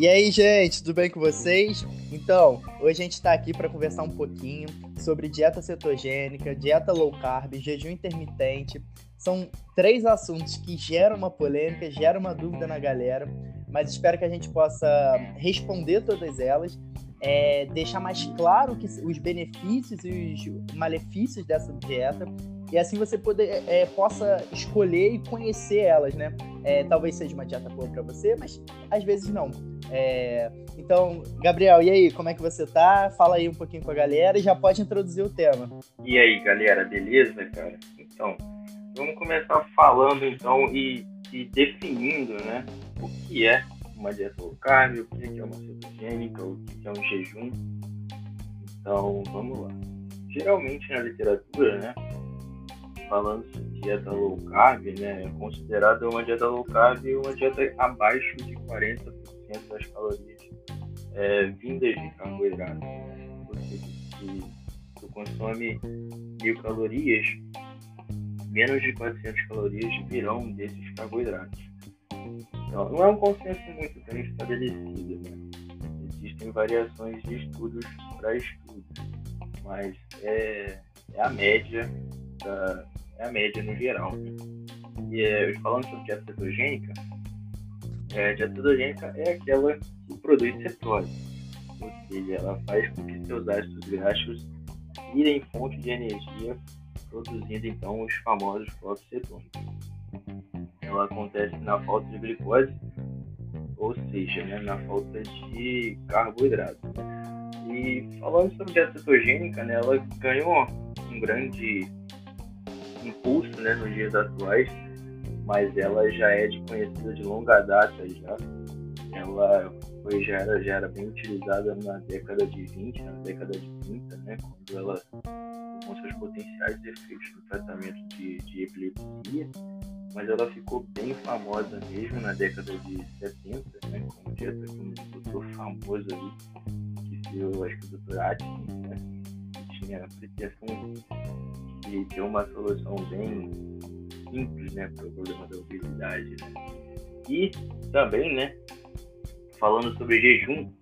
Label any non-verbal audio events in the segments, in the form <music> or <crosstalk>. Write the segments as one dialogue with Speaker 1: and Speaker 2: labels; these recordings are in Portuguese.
Speaker 1: E aí, gente, tudo bem com vocês? Então, hoje a gente está aqui para conversar um pouquinho sobre dieta cetogênica, dieta low carb, jejum intermitente. São três assuntos que geram uma polêmica, geram uma dúvida na galera, mas espero que a gente possa responder todas elas, é, deixar mais claro que os benefícios e os malefícios dessa dieta e assim você poder, é, possa escolher e conhecer elas, né? É, talvez seja uma dieta boa para você, mas às vezes não. É, então, Gabriel, e aí, como é que você tá? Fala aí um pouquinho com a galera e já pode introduzir o tema.
Speaker 2: E aí, galera, beleza, cara? Então, vamos começar falando então e, e definindo, né, o que é uma dieta low carb, o que é uma cetogênica, o que é um jejum. Então, vamos lá. Geralmente na literatura, né, falando de dieta low carb, né, é considerada uma dieta low carb uma dieta abaixo de 40% das calorias é, vindas de carboidrato. Né? Ou seja, se tu consome mil calorias, menos de 400 calorias virão desses carboidratos. Então, não é um consenso muito bem estabelecido, né? Existem variações de estudos para estudos, mas é, é a média da, é a média no geral. E é, falando sobre dieta cetogênica, é, cetogênica é aquela que produz cetose, ou seja, ela faz com que seus ácidos graxos virem fonte de energia, produzindo então os famosos flocos cetônicos. Ela acontece na falta de glicose, ou seja, né, na falta de carboidrato. E falando sobre dieta cetogênica, né, ela ganhou um grande impulso né, nos dias atuais, mas ela já é de conhecida de longa data já. Ela foi, já, era, já era bem utilizada na década de 20, na década de 30, né, quando ela com seus potenciais efeitos no tratamento de, de epilepsia, mas ela ficou bem famosa mesmo na década de 70, né, como dieta de um doutor famoso ali, que foi, acho que o doutor Atkins, né, que tinha a pretensão de ter uma solução bem simples né, para o problema da obesidade. Né? E também, né, falando sobre jejum,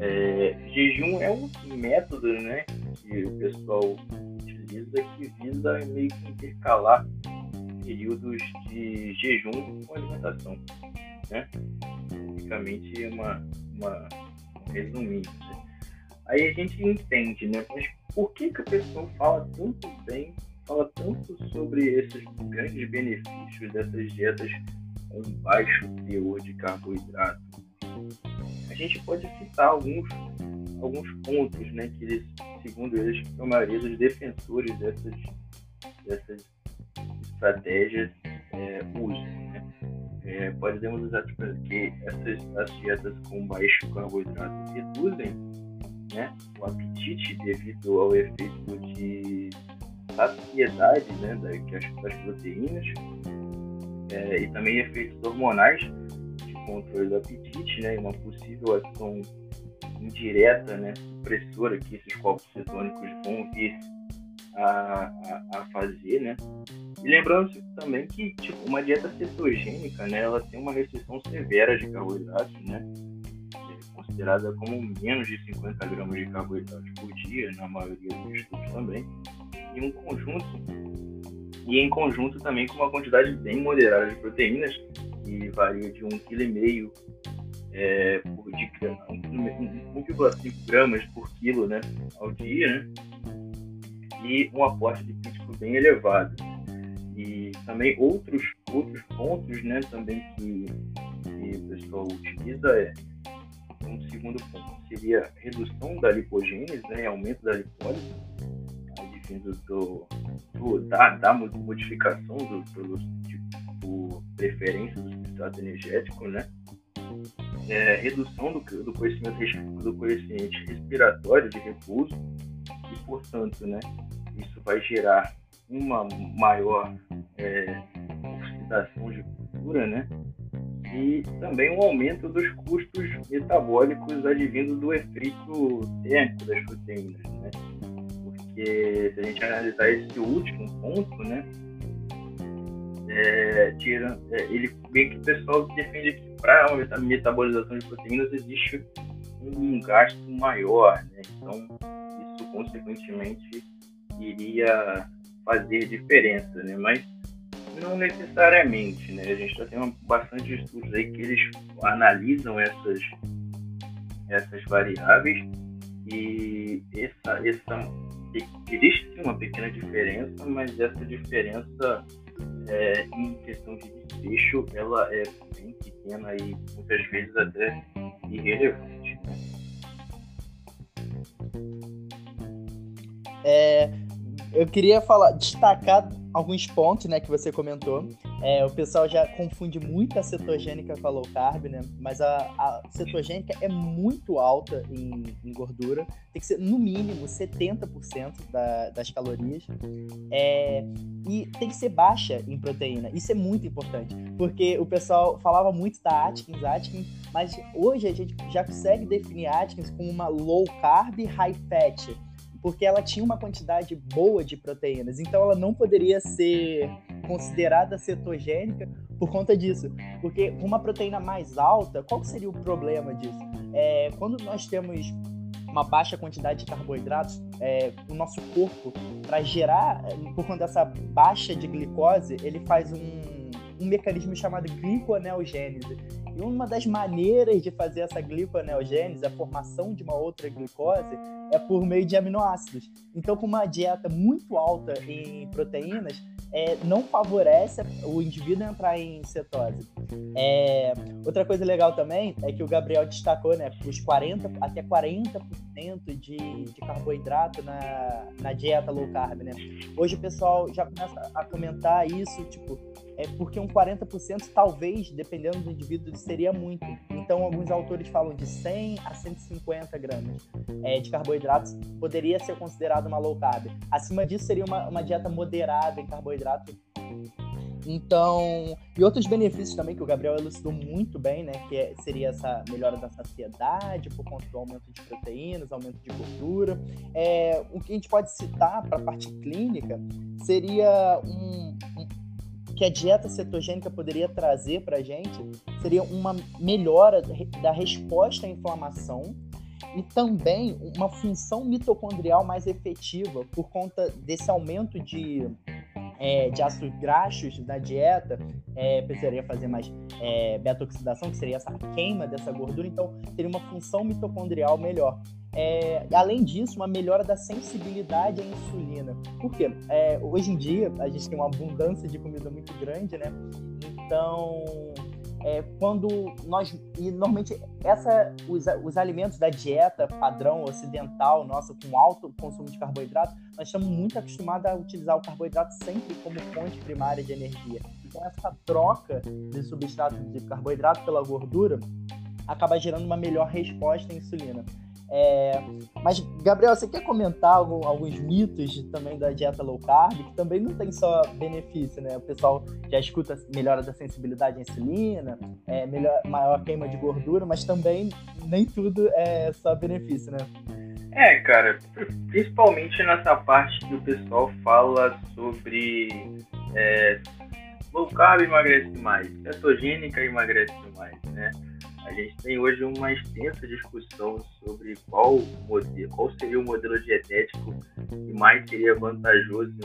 Speaker 2: é, jejum é um método né, que o pessoal utiliza que visa meio que intercalar períodos de jejum com alimentação. Né? Basicamente, uma, uma, um resumindo. Né? Aí a gente entende, né? Mas por que, que a pessoa fala tanto bem, fala tanto sobre esses grandes benefícios dessas dietas com baixo teor de carboidrato? A gente pode citar alguns, alguns pontos, né? Que eles, segundo eles, a maioria dos defensores dessas, dessas estratégias é, usam. Né? É, podemos usar tipo, que essas as dietas com baixo carboidrato reduzem né, o apetite devido ao efeito de saciedade né, das, das proteínas é, e também efeitos hormonais de controle do apetite né, uma possível ação indireta, né, supressora que esses corpos cetônicos vão vir a, a, a fazer, né? E lembrando também que tipo, uma dieta cetogênica, né, ela tem uma restrição severa de carboidratos, né? considerada como menos de 50 gramas de carboidratos por dia, na maioria dos estudos também, e um conjunto e em conjunto também com uma quantidade bem moderada de proteínas, que varia de 1,5 kg é, por dia, 1,5 gramas por quilo né, ao dia, né, e um aporte lipídico bem elevado. E também outros, outros pontos né, também que, que o pessoal utiliza é um segundo ponto seria redução da lipogênese, né, aumento da lipólise, do, do, da, da modificação do, do, tipo, preferência do substrato energético, né, é, redução do, do, coeficiente, do coeficiente respiratório de repouso e, portanto, né, isso vai gerar uma maior é, oxidação de cultura, né, e também um aumento dos custos metabólicos advindo do efeito térmico das proteínas, né? Porque se a gente analisar esse último ponto, né, é, tira, é, ele bem que o pessoal defende que para a metabolização de proteínas existe um gasto maior, né? Então, isso consequentemente iria fazer diferença, né? Mas não necessariamente, né? A gente está tendo bastante estudos aí que eles analisam essas, essas variáveis e essa, essa, existe uma pequena diferença, mas essa diferença é, em questão de desfecho, ela é bem pequena e muitas vezes até irrelevante. Né?
Speaker 1: É, eu queria falar, destacar alguns pontos, né, que você comentou. É, o pessoal já confunde muito a cetogênica com a low carb, né? Mas a, a cetogênica é muito alta em, em, gordura. Tem que ser, no mínimo, 70% da, das calorias. É, e tem que ser baixa em proteína. Isso é muito importante. Porque o pessoal falava muito da Atkins, Atkins, mas hoje a gente já consegue definir Atkins como uma low carb, high fat porque ela tinha uma quantidade boa de proteínas, então ela não poderia ser considerada cetogênica por conta disso. Porque uma proteína mais alta, qual seria o problema disso? É, quando nós temos uma baixa quantidade de carboidratos, é, o nosso corpo, para gerar, por conta dessa baixa de glicose, ele faz um, um mecanismo chamado gliconeogênese. E uma das maneiras de fazer essa gliconeogênese, a formação de uma outra glicose, é por meio de aminoácidos. Então, com uma dieta muito alta em proteínas, é, não favorece o indivíduo entrar em cetose. É, outra coisa legal também é que o Gabriel destacou, né, os 40 até 40% de, de carboidrato na, na dieta low carb, né? Hoje o pessoal já começa a comentar isso, tipo, é porque um 40% talvez, dependendo do indivíduo, seria muito. Então, alguns autores falam de 100 a 150 gramas é, de carboidratos poderia ser considerado uma low carb. Acima disso, seria uma, uma dieta moderada em carboidrato. Então, e outros benefícios também que o Gabriel elucidou muito bem, né? Que é, seria essa melhora da saciedade por conta do aumento de proteínas, aumento de gordura. É, o que a gente pode citar para a parte clínica seria um, um que a dieta cetogênica poderia trazer para a gente seria uma melhora da resposta à inflamação e também uma função mitocondrial mais efetiva por conta desse aumento de, é, de ácidos graxos na dieta, é, precisaria fazer mais é, beta-oxidação, que seria essa queima dessa gordura, então teria uma função mitocondrial melhor. É, além disso, uma melhora da sensibilidade à insulina. Por quê? É, hoje em dia, a gente tem uma abundância de comida muito grande, né? Então, é, quando nós e normalmente essa os, os alimentos da dieta padrão ocidental nossa com alto consumo de carboidrato nós estamos muito acostumados a utilizar o carboidrato sempre como fonte primária de energia então essa troca de substrato de carboidrato pela gordura acaba gerando uma melhor resposta à insulina é, mas, Gabriel, você quer comentar algum, alguns mitos também da dieta low carb, que também não tem só benefício, né? O pessoal já escuta melhora da sensibilidade à insulina, é, melhor, maior queima de gordura, mas também nem tudo é só benefício, né?
Speaker 2: É, cara, principalmente nessa parte que o pessoal fala sobre é, low carb emagrece mais, cetogênica emagrece mais, né? A gente tem hoje uma extensa discussão sobre qual, modelo, qual seria o modelo dietético que mais seria vantajoso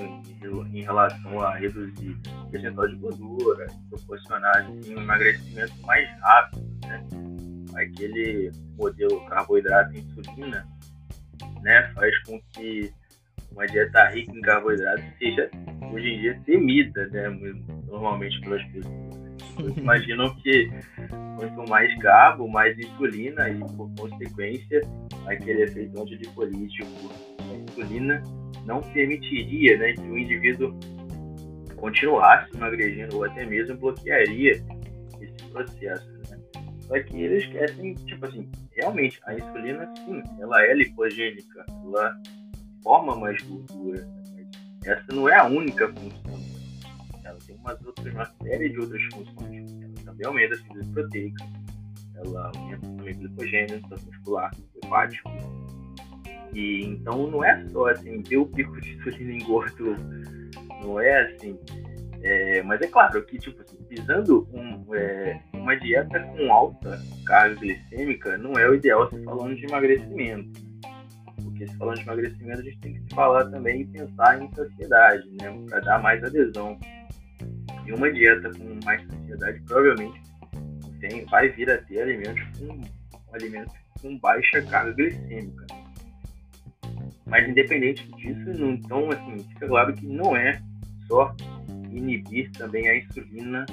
Speaker 2: em, relação a reduzir o percentual de gordura, proporcionar assim, um emagrecimento mais rápido. Né? Aquele modelo carboidrato e insulina né, faz com que uma dieta rica em carboidratos seja hoje em dia temida né, normalmente pelas pessoas <laughs> imaginam que quanto mais carbo, mais insulina e, por consequência, aquele efeito antidipolítico da insulina não permitiria né, que o indivíduo continuasse emagrecendo ou até mesmo bloquearia esse processo. Né? Só que eles esquecem, tipo assim, realmente, a insulina, sim, ela é lipogênica, ela forma mais gordura, mas essa não é a única função outras, uma série de outras funções. Ela também aumenta a síntese proteica, ela aumenta também o glicogênio, tanto muscular hepático. E então não é só assim, ter o pico de insulina em gordo, não é assim. É, mas é claro que, tipo assim, visando um, é, uma dieta com alta carga glicêmica não é o ideal se falando de emagrecimento. Porque se falando de emagrecimento, a gente tem que falar também e pensar em saciedade, né? Para dar mais adesão. E uma dieta com mais saciedade provavelmente tem, vai vir a ter alimentos com, alimentos com baixa carga glicêmica. Mas independente disso, não, então assim, fica claro que não é só inibir também a insulina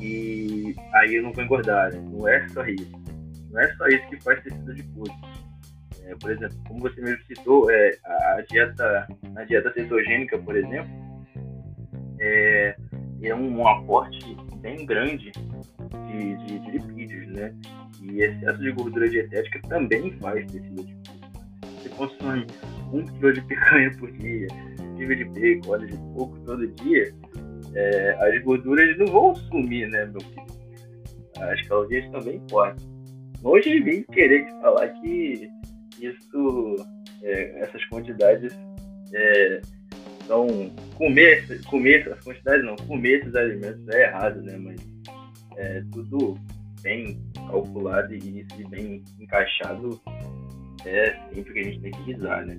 Speaker 2: e aí eu não vou engordar. Né? Não é só isso. Não é só isso que faz tecido adiposo. É, por exemplo, como você mesmo citou, é, a dieta, a dieta cetogênica, por exemplo, é, é um, um aporte bem grande de, de, de, lipídios, né? E excesso de gordura dietética também faz tecido adiposo. Você consome um quilo de picanha por dia, quilo de bacon, óleo de coco todo dia, é, as gorduras não vão sumir, né, meu filho? As calorias também importam. Hoje vim querer te falar que isso, é, essas quantidades é, são comer, comer essas quantidades não, comer esses alimentos é errado, né? Mas é tudo bem calculado e, e bem encaixado é sempre que a gente tem que visar, né?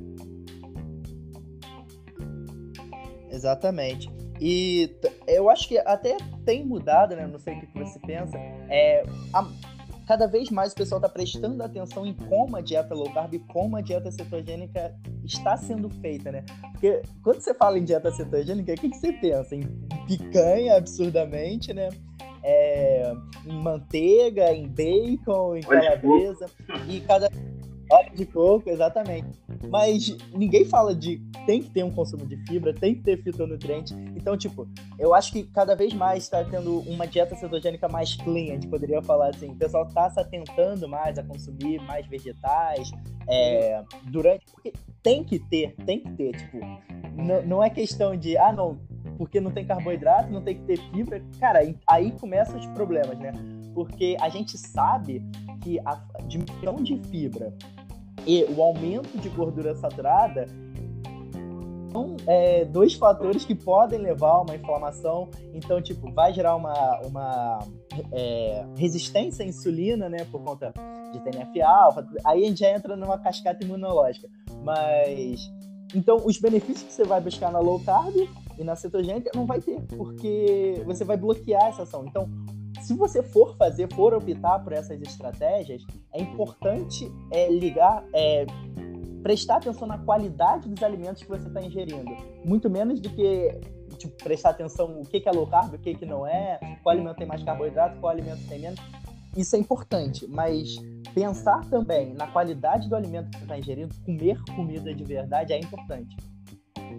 Speaker 1: Exatamente. E eu acho que até tem mudado, né? Não sei o que você pensa. É, a, cada vez mais o pessoal está prestando atenção em como a dieta low carb e como a dieta cetogênica está sendo feita, né? Porque quando você fala em dieta cetogênica, o que, que você pensa? Em picanha, absurdamente, né? É, em manteiga, em bacon, em calabresa. E cada Óleo de coco, exatamente. Mas ninguém fala de tem que ter um consumo de fibra, tem que ter fitonutriente. Então, tipo, eu acho que cada vez mais está tendo uma dieta cetogênica mais clean, a gente poderia falar assim. O pessoal está se atentando mais a consumir mais vegetais. É, durante. Porque tem que ter, tem que ter, tipo. Não é questão de, ah, não, porque não tem carboidrato, não tem que ter fibra. Cara, aí começam os problemas, né? Porque a gente sabe que a diminuição de fibra e o aumento de gordura saturada são é, dois fatores que podem levar a uma inflamação. Então, tipo, vai gerar uma, uma é, resistência à insulina, né, por conta de TNF-alfa. Aí a gente já entra numa cascata imunológica. Mas, então, os benefícios que você vai buscar na low carb e na cetogênica não vai ter, porque você vai bloquear essa ação. Então, se você for fazer, for optar por essas estratégias, é importante é, ligar, é, prestar atenção na qualidade dos alimentos que você está ingerindo. Muito menos do que tipo, prestar atenção o que, que é low carb, o que, que não é, qual alimento tem mais carboidrato, qual alimento tem menos. Isso é importante, mas pensar também na qualidade do alimento que você está ingerindo, comer comida de verdade é importante.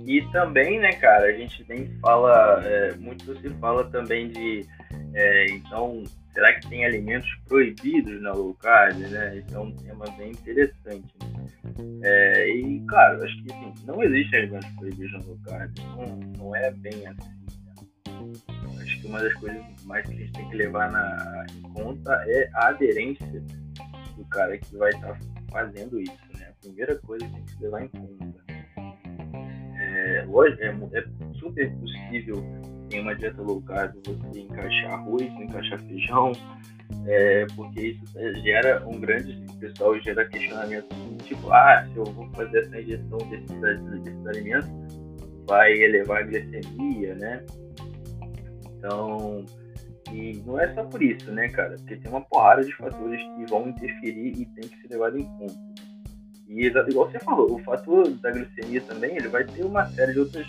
Speaker 2: E também, né, cara, a gente nem fala, é, muito se fala também de é, então, será que tem alimentos proibidos na low carb, né? Esse é um tema bem interessante. Né? É, e, claro, acho que assim, não existem alimentos proibidos na low carb. Não, não é bem assim. Né? Acho que uma das coisas mais que a gente tem que levar na, em conta é a aderência do cara que vai estar tá fazendo isso, né? A primeira coisa que tem que levar em conta. É, lógico, é, é super possível em uma dieta low carb você encaixar arroz, encaixar feijão, é, porque isso gera um grande, pessoal gera questionamento tipo, ah, se eu vou fazer essa injeção desses, desses alimentos, vai elevar a glicemia, né? Então, e não é só por isso, né, cara? Porque tem uma porrada de fatores que vão interferir e tem que ser levado em conta. E igual você falou, o fator da glicemia também, ele vai ter uma série de outras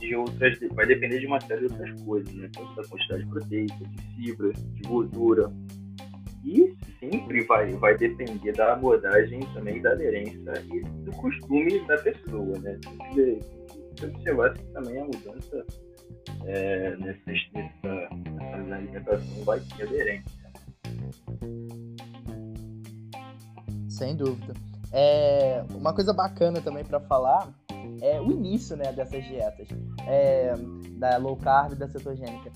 Speaker 2: de outras, vai depender de uma série de outras coisas, né? Tanto da quantidade de proteica, de fibra, de gordura. E sempre vai, vai depender da abordagem também da aderência e do costume da pessoa, né? Tem que observar se também a mudança é, nessa, nessa, nessa alimentação vai ter aderência.
Speaker 1: Sem dúvida. É, uma coisa bacana também para falar é o início né, dessas dietas, é, da low carb e da cetogênica.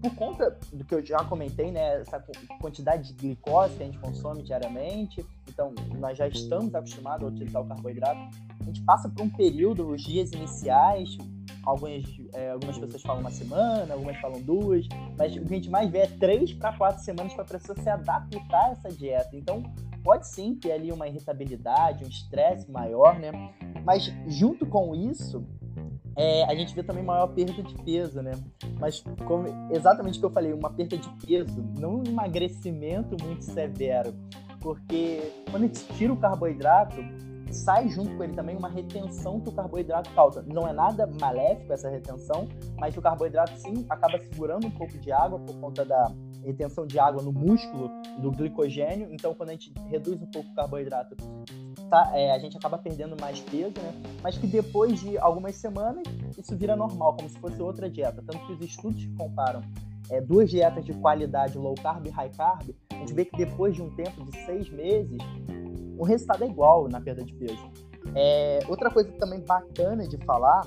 Speaker 1: Por conta do que eu já comentei, né, essa quantidade de glicose que a gente consome diariamente, então nós já estamos acostumados a utilizar o carboidrato, a gente passa por um período, os dias iniciais, algumas, é, algumas pessoas falam uma semana, algumas falam duas, mas o que a gente mais vê é três para quatro semanas para a pessoa se adaptar a essa dieta. Então, pode sim ter ali uma irritabilidade, um estresse maior, né? Mas junto com isso, é, a gente vê também maior perda de peso, né? Mas como, exatamente o que eu falei, uma perda de peso, não um emagrecimento muito severo. Porque quando a gente tira o carboidrato, sai junto com ele também uma retenção que o carboidrato causa. Não é nada maléfico essa retenção, mas o carboidrato sim acaba segurando um pouco de água por conta da retenção de água no músculo do glicogênio. Então, quando a gente reduz um pouco o carboidrato, tá, é, a gente acaba perdendo mais peso, né? Mas que depois de algumas semanas isso vira normal, como se fosse outra dieta. Tanto que os estudos que comparam é, duas dietas de qualidade low carb e high carb, a gente vê que depois de um tempo de seis meses o resultado é igual na perda de peso. É, outra coisa também bacana de falar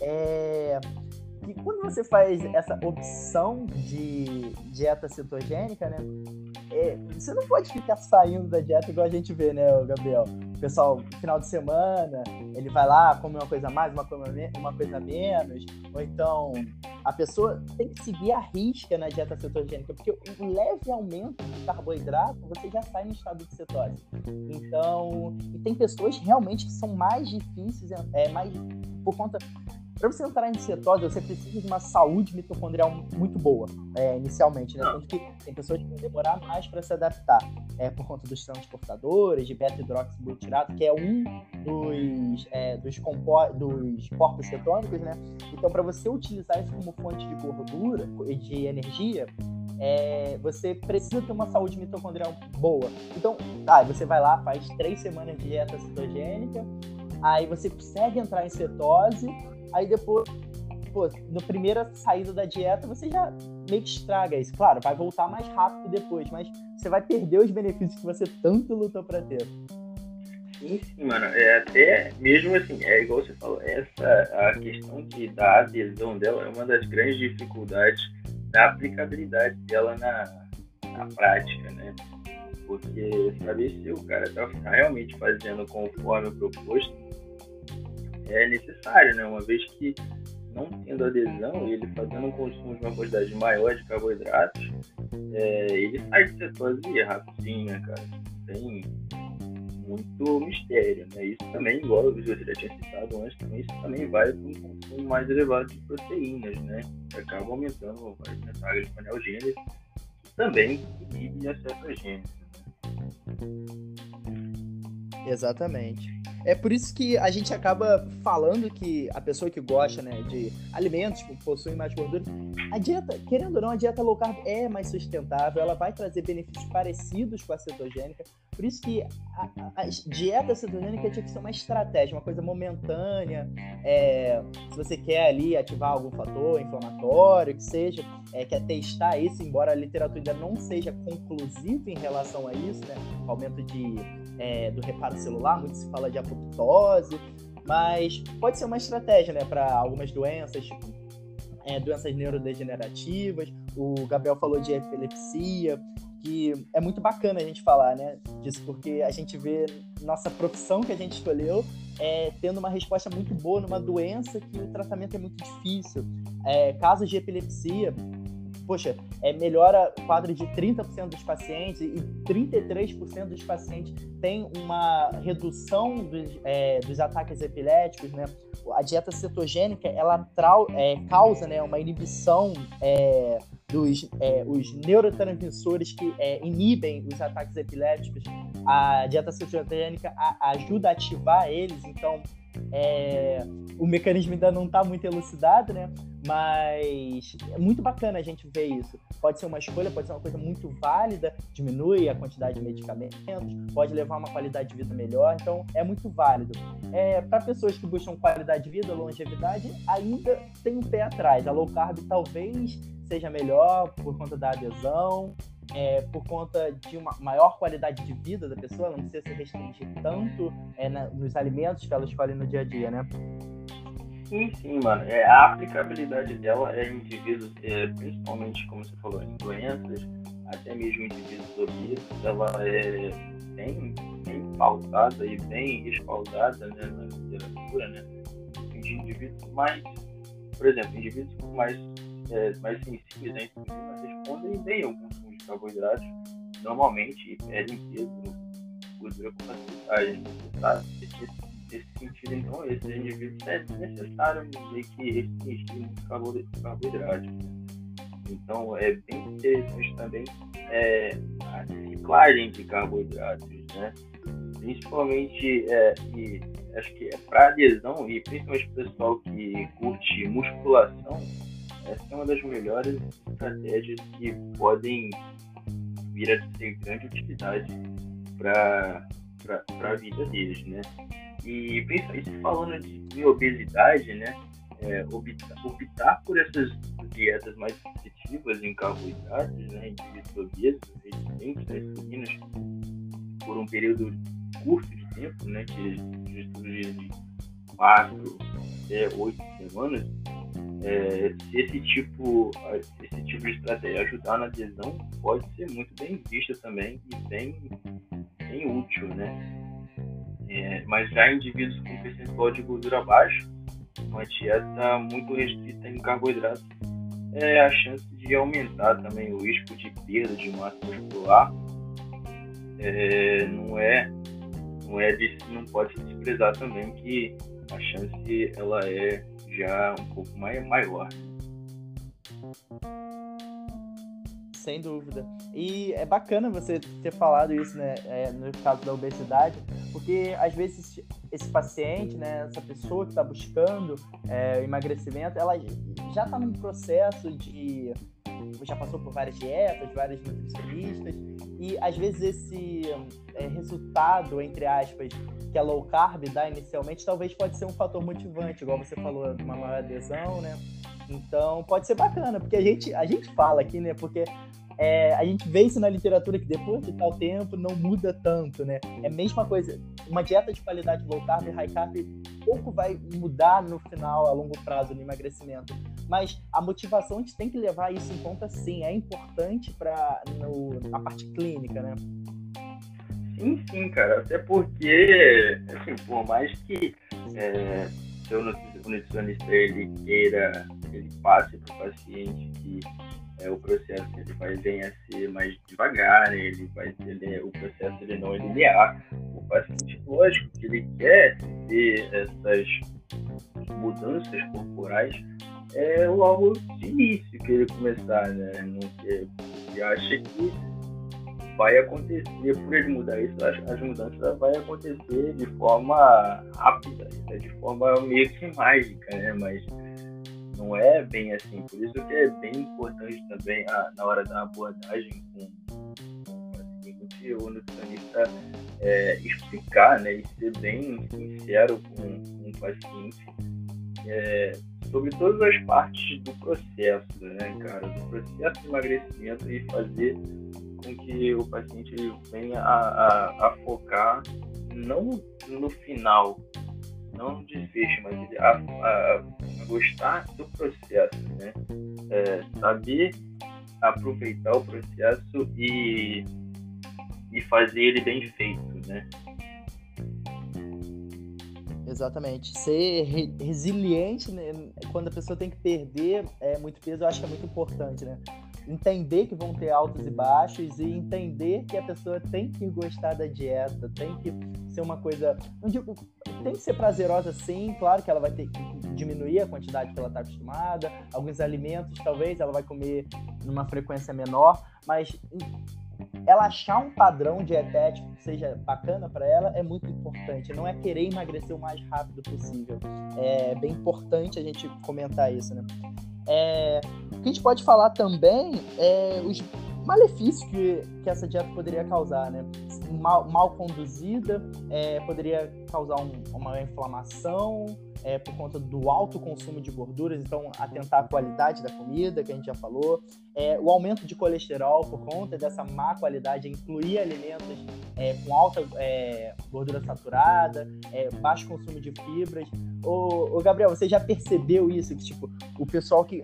Speaker 1: é que quando você faz essa opção de dieta cetogênica, né? É, você não pode ficar saindo da dieta igual a gente vê, né, Gabriel? O pessoal, final de semana, ele vai lá, come uma coisa a mais, uma uma coisa a menos, ou então a pessoa tem que seguir a risca na dieta cetogênica, porque o leve aumento de carboidrato, você já sai no estado de cetose. Então, e tem pessoas realmente que são mais difíceis, é, mais por conta para você entrar em cetose, você precisa de uma saúde mitocondrial muito boa, é, inicialmente, né? Tanto que tem pessoas que vão demorar mais para se adaptar, é, por conta dos transportadores, de beta-hidroxibutyrato, que é um dos, é, dos, dos corpos cetônicos, né? Então, para você utilizar isso como fonte de gordura e de energia, é, você precisa ter uma saúde mitocondrial boa. Então, tá, você vai lá, faz três semanas de dieta cetogênica, aí você consegue entrar em cetose, Aí depois, pô, na primeira saída da dieta, você já meio que estraga isso. Claro, vai voltar mais rápido depois, mas você vai perder os benefícios que você tanto lutou para ter.
Speaker 2: Sim, sim, mano. É até mesmo assim, é igual você falou, essa a questão de, da adesão dela é uma das grandes dificuldades da aplicabilidade dela na, na prática, né? Porque saber se o cara tá realmente fazendo conforme o proposto é necessário, né? Uma vez que não tendo adesão, ele fazendo um consumo de uma quantidade maior de carboidratos, é, ele sai de cetose rapidinho, né, cara? Tem muito mistério, né? Isso também, igual você já tinha citado antes, também, isso também vai para um consumo mais elevado de proteínas, né? Acaba aumentando as metagens panelgênicas, que também inibe a cetogênese.
Speaker 1: Né? Exatamente. É por isso que a gente acaba falando que a pessoa que gosta né, de alimentos que possuem mais gordura, a dieta, querendo ou não, a dieta low carb é mais sustentável, ela vai trazer benefícios parecidos com a cetogênica. Por isso que a, a, a dieta cetogênica tinha que ser uma estratégia, uma coisa momentânea. É, se você quer ali ativar algum fator inflamatório, que seja, é, quer testar isso, embora a literatura ainda não seja conclusiva em relação a isso, né? Aumento de, é, do reparo celular, muito se fala de apoptose, mas pode ser uma estratégia, né, para algumas doenças, tipo é, doenças neurodegenerativas. O Gabriel falou de epilepsia, que é muito bacana a gente falar, né, disso, porque a gente vê nossa profissão que a gente escolheu é, tendo uma resposta muito boa numa doença que o tratamento é muito difícil. É, casos de epilepsia, poxa, é, melhora o quadro de 30% dos pacientes e 33% dos pacientes tem uma redução dos, é, dos ataques epiléticos, né? A dieta cetogênica, ela trau, é, causa né, uma inibição é, dos é, os neurotransmissores que é, inibem os ataques epiléticos. A dieta cetogênica a, ajuda a ativar eles, então é, o mecanismo ainda não está muito elucidado, né? Mas é muito bacana a gente ver isso. Pode ser uma escolha, pode ser uma coisa muito válida, diminui a quantidade de medicamentos, pode levar a uma qualidade de vida melhor, então é muito válido. É, Para pessoas que buscam qualidade de vida, longevidade, ainda tem um pé atrás. A low carb talvez seja melhor por conta da adesão, é, por conta de uma maior qualidade de vida da pessoa, não precisa se restringir tanto é, na, nos alimentos que ela escolhe no dia a dia, né?
Speaker 2: Sim, sim, mano. É, a aplicabilidade dela é em indivíduos, é, principalmente, como você falou, em doenças, até mesmo indivíduos obesos, ela é bem, bem pautada e bem respaldada né, na literatura, né? De indivíduos mais por exemplo, indivíduos mais, é, mais sensíveis à insulina respondem bem de carboidratos, normalmente perdem peso, gordura com facilidade. Tá? Nesse sentido, então, esses indivíduos é necessário meio que restringir muito carboidratos. Então, é bem interessante também é, a reciclagem de carboidratos, né? Principalmente, é, e acho que é para adesão e principalmente o pessoal que curte musculação, essa é uma das melhores estratégias que podem vir a ter grande utilidade para a vida deles, né? E principalmente falando de obesidade, né? É, optar, optar, por essas dietas mais restritivas em carboidratos, né? Indivíduos obesos, resistentes a insulinas, por um período curto de tempo, né? Que estudos de quatro até oito semanas, é, se esse tipo, esse tipo de estratégia ajudar na adesão, pode ser muito bem vista também e bem, bem útil, né? É, mas já indivíduos com percentual de gordura baixo, uma dieta muito restrita em carboidratos, é a chance de aumentar também o risco de perda de massa muscular. É, não é não é de, não pode se desprezar também que a chance ela é já um pouco mais maior.
Speaker 1: Sem dúvida. E é bacana você ter falado isso, né, é, no caso da obesidade, porque às vezes esse paciente, né, essa pessoa que está buscando é, emagrecimento, ela já está num processo de já passou por várias dietas, vários nutricionistas, e às vezes esse é, resultado, entre aspas, que a low carb dá inicialmente, talvez pode ser um fator motivante, igual você falou, uma maior adesão, né? Então pode ser bacana, porque a gente, a gente fala aqui, né? Porque é, a gente vê isso na literatura que depois de tal tempo não muda tanto, né? É a mesma coisa. Uma dieta de qualidade low carb e high carb pouco vai mudar no final, a longo prazo, no emagrecimento. Mas a motivação a gente tem que levar isso em conta, sim. É importante para a parte clínica, né?
Speaker 2: Sim, sim, cara. Até porque, assim, por mais que é, seu nutricionista ele queira, ele passe para o paciente que é, o processo ele vai venha a ser mais devagar, né? ele vai ter o processo ele não é linear. O paciente, lógico, que ele quer ter essas mudanças corporais é logo de início que ele começar, né? Não, ele acha que vai acontecer, por ele mudar isso, as, as mudanças vai acontecer de forma rápida, né? de forma meio que mágica, né? Mas não é bem assim. Por isso que é bem importante também a, na hora da abordagem com, com paciente, o nutricionista é, explicar né, e ser bem sincero com, com o paciente é, sobre todas as partes do processo, né, cara? Do processo de emagrecimento e fazer com que o paciente venha a, a, a focar não no final, não no desfecho, mas a, a, a gostar do processo, né? É, saber aproveitar o processo e, e fazer ele bem feito, né?
Speaker 1: Exatamente. Ser re resiliente, né? quando a pessoa tem que perder é, muito peso, eu acho que é muito importante, né? Entender que vão ter altos e baixos e entender que a pessoa tem que gostar da dieta, tem que ser uma coisa. Digo, tem que ser prazerosa sim, claro que ela vai ter que diminuir a quantidade que ela está acostumada, alguns alimentos talvez ela vai comer numa frequência menor, mas ela achar um padrão dietético que seja bacana para ela é muito importante. Não é querer emagrecer o mais rápido possível. É bem importante a gente comentar isso, né? É, o que a gente pode falar também é os malefícios que, que essa dieta poderia causar, né? Mal, mal conduzida, é, poderia causar um, uma inflamação é, por conta do alto consumo de gorduras, então atentar à qualidade da comida, que a gente já falou, é, o aumento de colesterol por conta dessa má qualidade, incluir alimentos é, com alta é, gordura saturada, é, baixo consumo de fibras. Ô, ô, Gabriel, você já percebeu isso? Que tipo, o pessoal que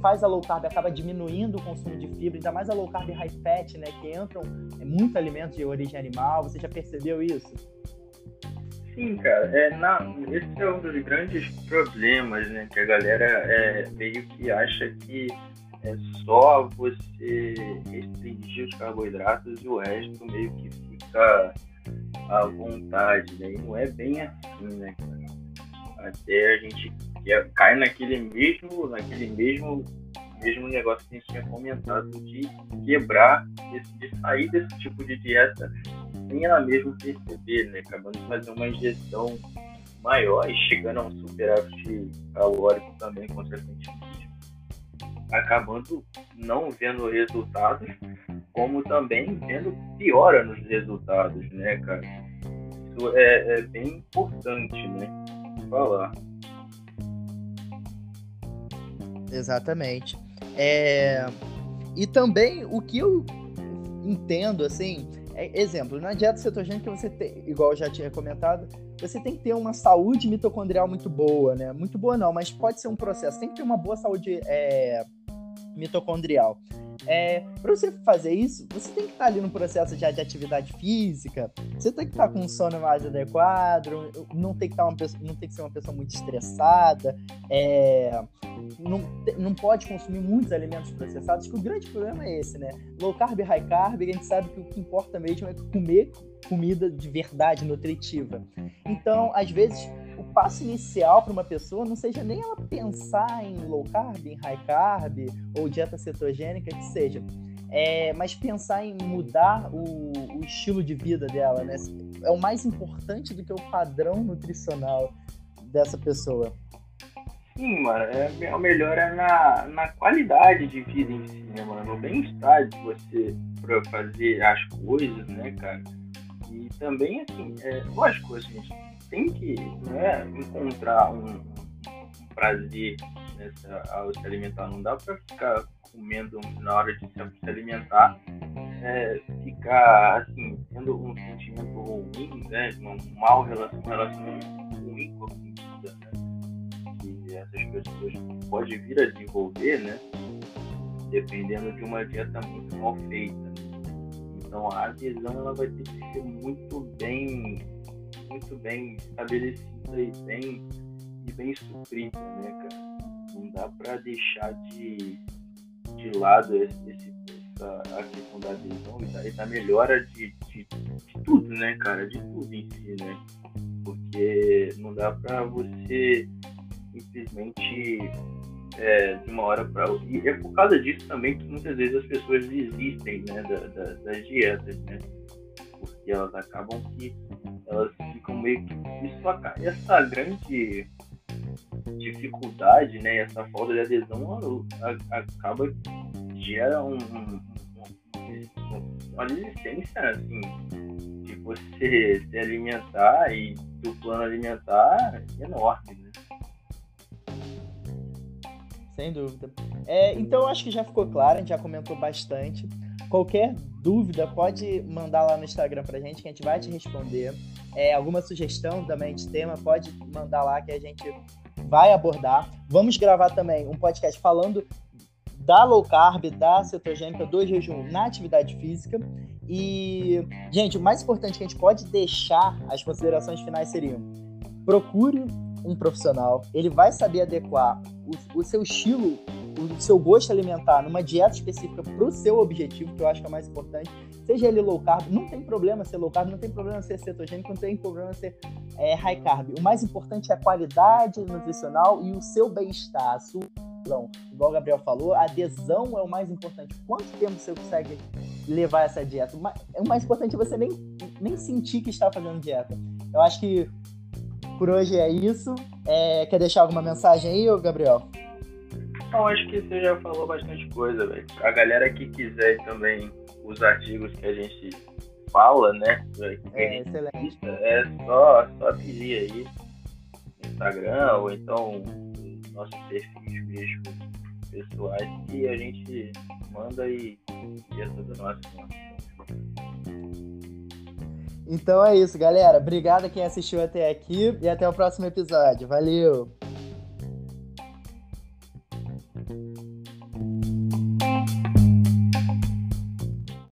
Speaker 1: faz a low carb acaba diminuindo o consumo de fibra, ainda mais a low carb high fat, né? Que entram é, muito alimentos de origem animal. Você já percebeu isso?
Speaker 2: Sim, cara, é, na, esse é um dos grandes problemas, né? Que a galera é, meio que acha que é só você restringir os carboidratos e o resto meio que fica à vontade, né? E não é bem assim, né, cara? Até a gente cai naquele mesmo, naquele mesmo, mesmo negócio que a gente tinha comentado de quebrar, de sair desse tipo de dieta sem ela mesmo perceber, né? Acabando de fazer uma injeção maior e chegando a um superávit calórico também, consequentemente. Acabando não vendo resultados, como também vendo piora nos resultados, né, cara? Isso é, é bem importante, né? Falar.
Speaker 1: Exatamente. É... E também o que eu entendo, assim, é, exemplo, na dieta cetogênica você tem, igual eu já tinha comentado, você tem que ter uma saúde mitocondrial muito boa, né? Muito boa não, mas pode ser um processo. Tem que ter uma boa saúde é, mitocondrial. É, para você fazer isso, você tem que estar ali no processo de, de atividade física, você tem que estar com um sono mais adequado, não tem que, estar uma pessoa, não tem que ser uma pessoa muito estressada, é, não, não pode consumir muitos alimentos processados, que o grande problema é esse, né? Low carb, high carb, a gente sabe que o que importa mesmo é comer comida de verdade nutritiva. Então, às vezes, o passo inicial para uma pessoa não seja nem ela pensar em low carb, em high carb ou dieta cetogênica, que seja. É, mas pensar em mudar o, o, estilo de vida dela, né? É o mais importante do que o padrão nutricional dessa pessoa.
Speaker 2: Sim, mano, é, o melhor é na, na qualidade de vida em si, né, mano? No bem-estar de você pra fazer as coisas, né, cara? E também, assim, é, lógico, a gente tem que né, encontrar um, prazer nessa, ao se alimentar. Não dá pra ficar comendo na hora de se alimentar, é, ficar, assim, tendo um sentimento ruim, né? Um mau relacionamento ruim com a comida, né? essas pessoas podem vir a desenvolver, né? Dependendo de uma dieta muito mal feita. Então a adesão ela vai ter que ser muito bem, muito bem estabelecida e bem, e bem suprida, né, cara? Não dá para deixar de, de lado esse, essa, a questão da adesão e da, e da melhora de, de, de tudo, né, cara? De tudo em si, né? Porque não dá para você simplesmente é, de uma hora para outra. E é por causa disso também que muitas vezes as pessoas desistem né, da, da, das dietas, né? Porque elas acabam que elas ficam meio que. Isso, essa grande dificuldade, né? Essa falta de adesão acaba gera um, um, um, uma resistência assim, de você se alimentar e do plano alimentar enorme, né?
Speaker 1: Sem dúvida. É, então, acho que já ficou claro, a gente já comentou bastante. Qualquer dúvida, pode mandar lá no Instagram pra gente, que a gente vai te responder. É, alguma sugestão também de tema, pode mandar lá que a gente vai abordar. Vamos gravar também um podcast falando da low carb, da cetogênica, do jejum na atividade física. E, gente, o mais importante que a gente pode deixar, as considerações finais seriam: procure um profissional, ele vai saber adequar o, o seu estilo, o seu gosto alimentar numa dieta específica para o seu objetivo, que eu acho que é mais importante. Seja ele low carb, não tem problema ser low carb, não tem problema ser cetogênico, não tem problema ser é, high carb. O mais importante é a qualidade nutricional e o seu bem-estar, sua. Igual o Gabriel falou, a adesão é o mais importante. Quanto tempo você consegue levar essa dieta? O mais importante é você nem, nem sentir que está fazendo dieta. Eu acho que por hoje é isso. É, quer deixar alguma mensagem aí, Gabriel?
Speaker 2: Não, acho que você já falou bastante coisa, velho. A galera que quiser também os artigos que a gente fala, né?
Speaker 1: É, excelente.
Speaker 2: É só, só pedir aí no Instagram ou então nossos perfis mesmo pessoais que a gente manda e, é tudo nosso. Né?
Speaker 1: Então é isso, galera. Obrigado a quem assistiu até aqui e até o próximo episódio. Valeu!